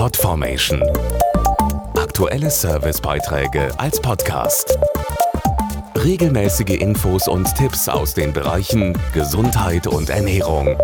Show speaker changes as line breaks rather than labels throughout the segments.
Podformation. Aktuelle Servicebeiträge als Podcast. Regelmäßige Infos und Tipps aus den Bereichen Gesundheit und Ernährung.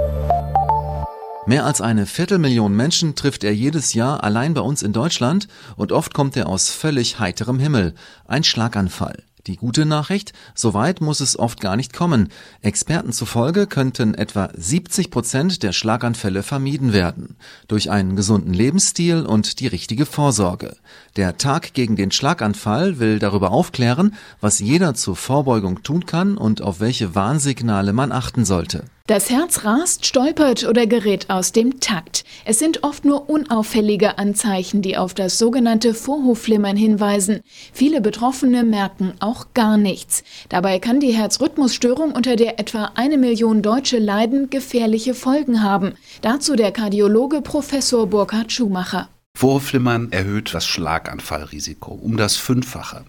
Mehr als eine Viertelmillion Menschen trifft er jedes Jahr allein bei uns in Deutschland und oft kommt er aus völlig heiterem Himmel. Ein Schlaganfall. Die gute Nachricht, so weit muss es oft gar nicht kommen. Experten zufolge könnten etwa 70 Prozent der Schlaganfälle vermieden werden. Durch einen gesunden Lebensstil und die richtige Vorsorge. Der Tag gegen den Schlaganfall will darüber aufklären, was jeder zur Vorbeugung tun kann und auf welche Warnsignale man achten sollte.
Das Herz rast, stolpert oder gerät aus dem Takt. Es sind oft nur unauffällige Anzeichen, die auf das sogenannte Vorhofflimmern hinweisen. Viele Betroffene merken auch gar nichts. Dabei kann die Herzrhythmusstörung, unter der etwa eine Million Deutsche leiden, gefährliche Folgen haben. Dazu der Kardiologe Professor Burkhard Schumacher.
Vorflimmern erhöht das Schlaganfallrisiko um das Fünffache.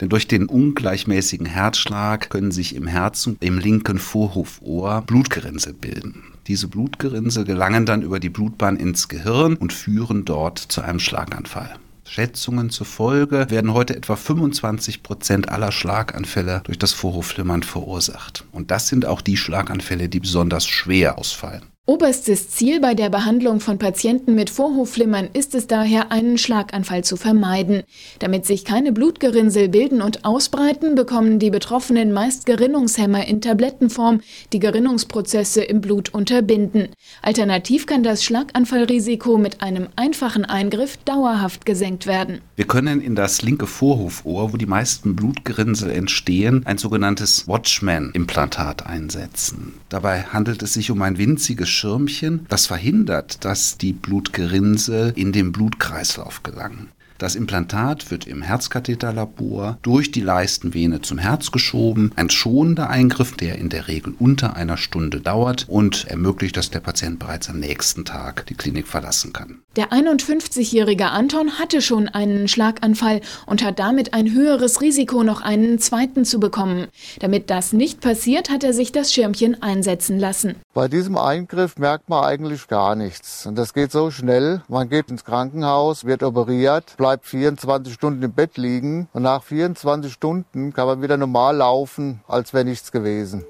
Denn durch den ungleichmäßigen Herzschlag können sich im Herzen, im linken Vorhofohr, Blutgerinnsel bilden. Diese Blutgerinnsel gelangen dann über die Blutbahn ins Gehirn und führen dort zu einem Schlaganfall. Schätzungen zufolge werden heute etwa 25 Prozent aller Schlaganfälle durch das Vorhofflimmern verursacht. Und das sind auch die Schlaganfälle, die besonders schwer ausfallen.
Oberstes Ziel bei der Behandlung von Patienten mit Vorhofflimmern ist es daher, einen Schlaganfall zu vermeiden. Damit sich keine Blutgerinnsel bilden und ausbreiten, bekommen die Betroffenen meist Gerinnungshemmer in Tablettenform, die Gerinnungsprozesse im Blut unterbinden. Alternativ kann das Schlaganfallrisiko mit einem einfachen Eingriff dauerhaft gesenkt werden.
Wir können in das linke Vorhofohr, wo die meisten Blutgerinnsel entstehen, ein sogenanntes Watchman-Implantat einsetzen. Dabei handelt es sich um ein winziges Schirmchen, das verhindert, dass die Blutgerinnsel in den Blutkreislauf gelangen. Das Implantat wird im Herzkatheterlabor durch die Leistenvene zum Herz geschoben. Ein schonender Eingriff, der in der Regel unter einer Stunde dauert und ermöglicht, dass der Patient bereits am nächsten Tag die Klinik verlassen kann.
Der 51-jährige Anton hatte schon einen Schlaganfall und hat damit ein höheres Risiko, noch einen zweiten zu bekommen. Damit das nicht passiert, hat er sich das Schirmchen einsetzen lassen.
Bei diesem Eingriff merkt man eigentlich gar nichts. Und das geht so schnell. Man geht ins Krankenhaus, wird operiert, bleibt bleibt 24 Stunden im Bett liegen und nach 24 Stunden kann man wieder normal laufen, als wäre nichts gewesen.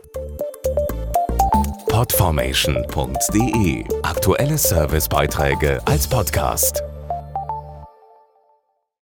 Podformation.de Aktuelle Servicebeiträge als Podcast.